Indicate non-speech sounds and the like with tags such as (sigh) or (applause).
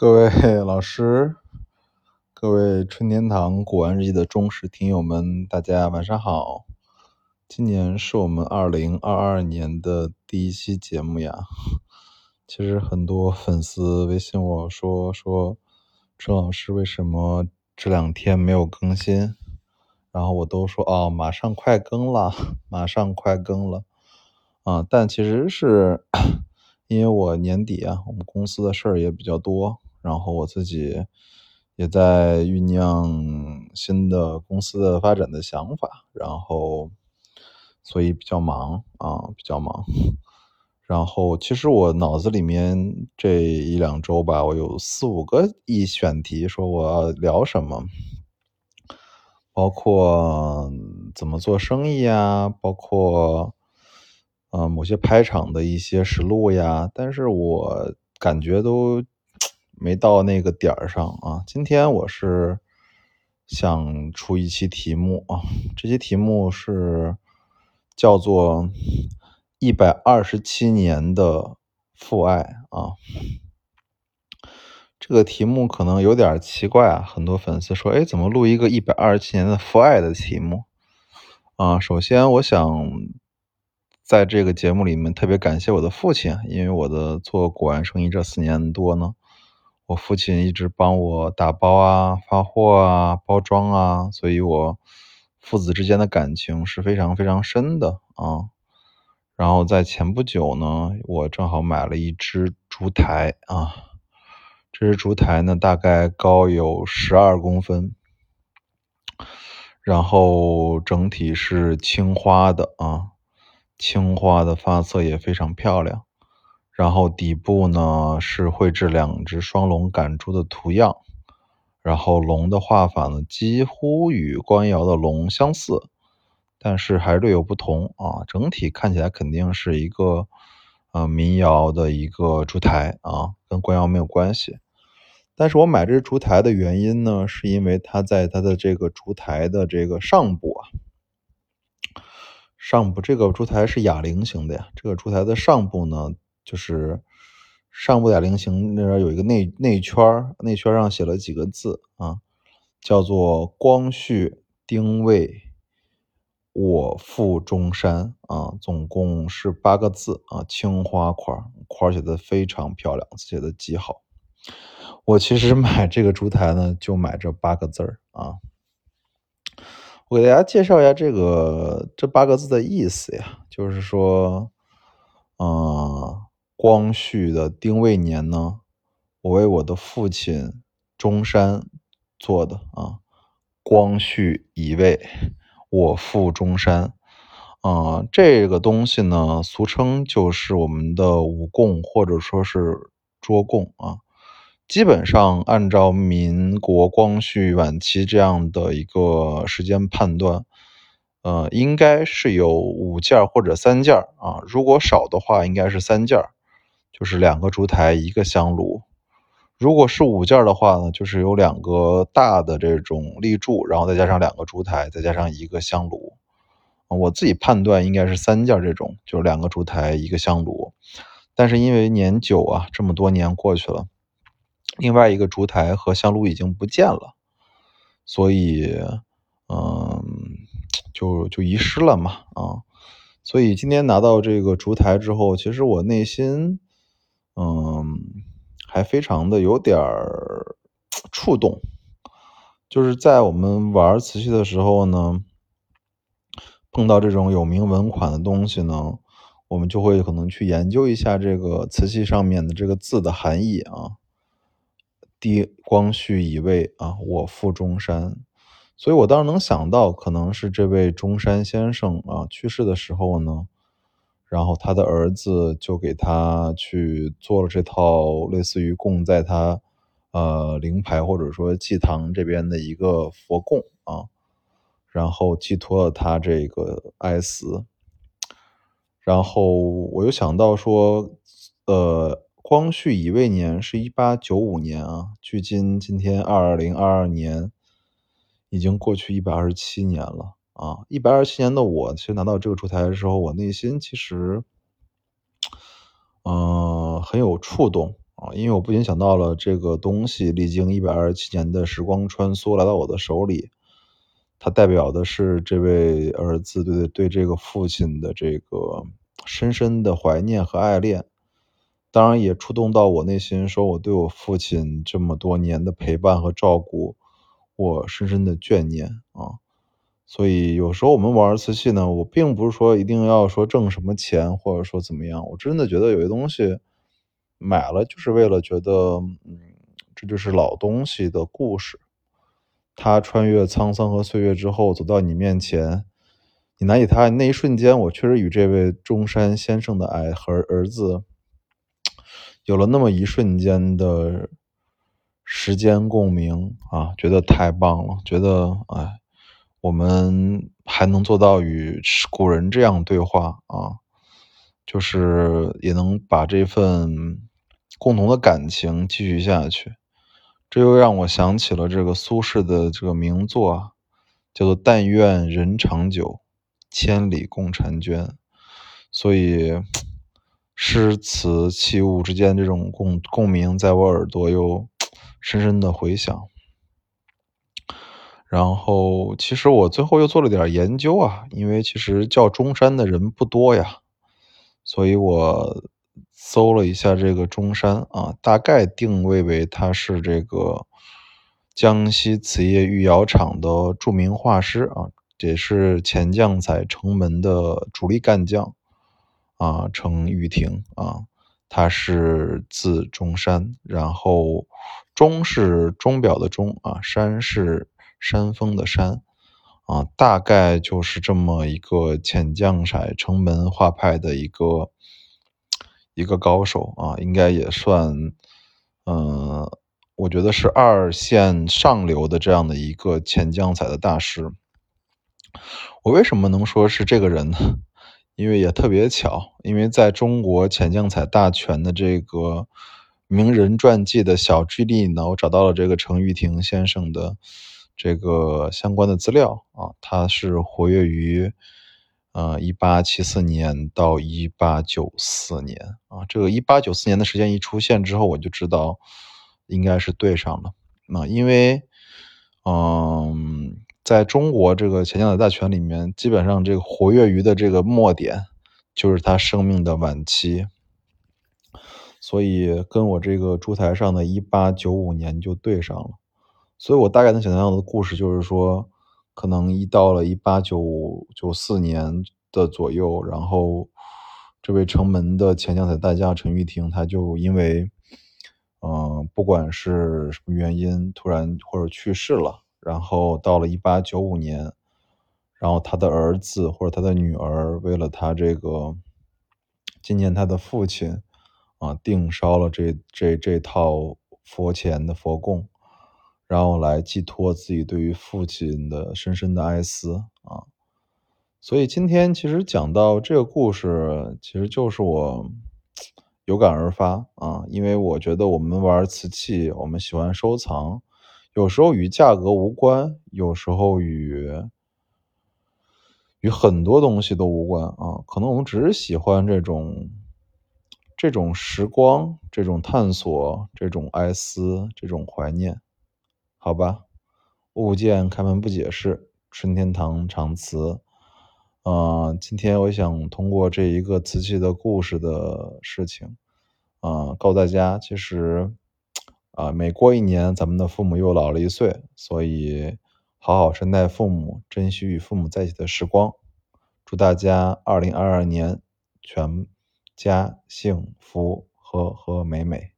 各位老师，(laughs) 各位春天堂古玩日记的忠实听友们，大家晚上好！今年是我们二零二二年的第一期节目呀。(laughs) 其实很多粉丝微信我说说，春老师为什么这两天没有更新？然后我都说哦，马上快更了，(laughs) 马上快更了啊！但其实是 (coughs) 因为我年底啊，我们公司的事儿也比较多。然后我自己也在酝酿新的公司的发展的想法，然后所以比较忙啊，比较忙。然后其实我脑子里面这一两周吧，我有四五个一选题，说我要聊什么，包括怎么做生意呀，包括呃某些拍场的一些实录呀，但是我感觉都。没到那个点儿上啊！今天我是想出一期题目啊，这期题目是叫做“一百二十七年的父爱”啊。这个题目可能有点奇怪啊，很多粉丝说：“哎，怎么录一个一百二十七年的父爱的题目？”啊，首先我想在这个节目里面特别感谢我的父亲，因为我的做古玩生意这四年多呢。我父亲一直帮我打包啊、发货啊、包装啊，所以我父子之间的感情是非常非常深的啊。然后在前不久呢，我正好买了一只烛台啊，这只烛台呢大概高有十二公分，然后整体是青花的啊，青花的发色也非常漂亮。然后底部呢是绘制两只双龙赶珠的图样，然后龙的画法呢几乎与官窑的龙相似，但是还略有不同啊。整体看起来肯定是一个呃民窑的一个烛台啊，跟官窑没有关系。但是我买这烛台的原因呢，是因为它在它的这个烛台的这个上部啊，上部这个烛台是哑铃型的呀，这个烛台的上部呢。就是上部点菱形那边有一个内内圈，内圈上写了几个字啊，叫做“光绪丁未我父中山”啊，总共是八个字啊，青花款，款写的非常漂亮，写的极好。我其实 (laughs) 买这个烛台呢，就买这八个字儿啊。我给大家介绍一下这个这八个字的意思呀，就是说，嗯。光绪的丁未年呢，我为我的父亲中山做的啊。光绪乙未，我父中山啊。这个东西呢，俗称就是我们的五供或者说是桌供啊。基本上按照民国光绪晚期这样的一个时间判断，呃，应该是有五件或者三件啊。如果少的话，应该是三件。就是两个烛台，一个香炉。如果是五件的话呢，就是有两个大的这种立柱，然后再加上两个烛台，再加上一个香炉。我自己判断应该是三件这种，就是两个烛台，一个香炉。但是因为年久啊，这么多年过去了，另外一个烛台和香炉已经不见了，所以，嗯，就就遗失了嘛，啊。所以今天拿到这个烛台之后，其实我内心。嗯，还非常的有点儿触动，就是在我们玩瓷器的时候呢，碰到这种有名文款的东西呢，我们就会可能去研究一下这个瓷器上面的这个字的含义啊。帝光绪乙未啊，我父中山，所以我当时能想到，可能是这位中山先生啊去世的时候呢。然后他的儿子就给他去做了这套类似于供在他呃灵牌或者说祭堂这边的一个佛供啊，然后寄托了他这个哀思。然后我又想到说，呃，光绪乙未年是一八九五年啊，距今今天二零二二年，已经过去一百二十七年了。啊，一百二十七年的我，其实拿到这个烛台的时候，我内心其实，嗯，很有触动啊，因为我不仅想到了这个东西历经一百二十七年的时光穿梭来到我的手里，它代表的是这位儿子对对这个父亲的这个深深的怀念和爱恋，当然也触动到我内心，说我对我父亲这么多年的陪伴和照顾，我深深的眷念啊。所以有时候我们玩瓷器呢，我并不是说一定要说挣什么钱，或者说怎么样，我真的觉得有些东西。买了就是为了觉得，嗯，这就是老东西的故事。他穿越沧桑和岁月之后走到你面前，你拿起它那一瞬间，我确实与这位中山先生的爱和儿子有了那么一瞬间的时间共鸣啊，觉得太棒了，觉得哎，我们还能做到与古人这样对话啊，就是也能把这份。共同的感情继续下去，这又让我想起了这个苏轼的这个名作啊，叫做“但愿人长久，千里共婵娟”。所以，(tsk) 诗词器物之间这种共共鸣，在我耳朵又深深的回响。然后，其实我最后又做了点研究啊，因为其实叫中山的人不多呀，所以我。搜了一下这个中山啊，大概定位为他是这个江西瓷业御窑厂的著名画师啊，也是钱将彩城门的主力干将啊，程玉婷啊，他是字中山，然后钟是钟表的钟啊，山是山峰的山啊，大概就是这么一个浅绛彩城门画派的一个。一个高手啊，应该也算，嗯，我觉得是二线上流的这样的一个浅绛彩的大师。我为什么能说是这个人呢？因为也特别巧，因为在中国浅绛彩大全的这个名人传记的小记里呢，我找到了这个程玉婷先生的这个相关的资料啊，他是活跃于。呃，一八七四年到一八九四年啊，这个一八九四年的时间一出现之后，我就知道应该是对上了。那因为，嗯，在中国这个钱江的大权里面，基本上这个活跃于的这个末点就是他生命的晚期，所以跟我这个烛台上的一八九五年就对上了。所以我大概能想象到的故事就是说。可能一到了一八九九四年的左右，然后这位城门的前江彩大将陈玉婷，他就因为，嗯，不管是什么原因，突然或者去世了。然后到了一八九五年，然后他的儿子或者他的女儿，为了他这个纪念他的父亲，啊，定烧了这这这套佛前的佛供。然后来寄托自己对于父亲的深深的哀思啊，所以今天其实讲到这个故事，其实就是我有感而发啊，因为我觉得我们玩瓷器，我们喜欢收藏，有时候与价格无关，有时候与与很多东西都无关啊，可能我们只是喜欢这种这种时光，这种探索，这种哀思，这种怀念。好吧，物见开门不解释，春天堂长辞。嗯，今天我想通过这一个瓷器的故事的事情，呃，告诉大家，其实啊，每过一年，咱们的父母又老了一岁，所以好好善待父母，珍惜与父母在一起的时光。祝大家二零二二年全家幸福和和美美。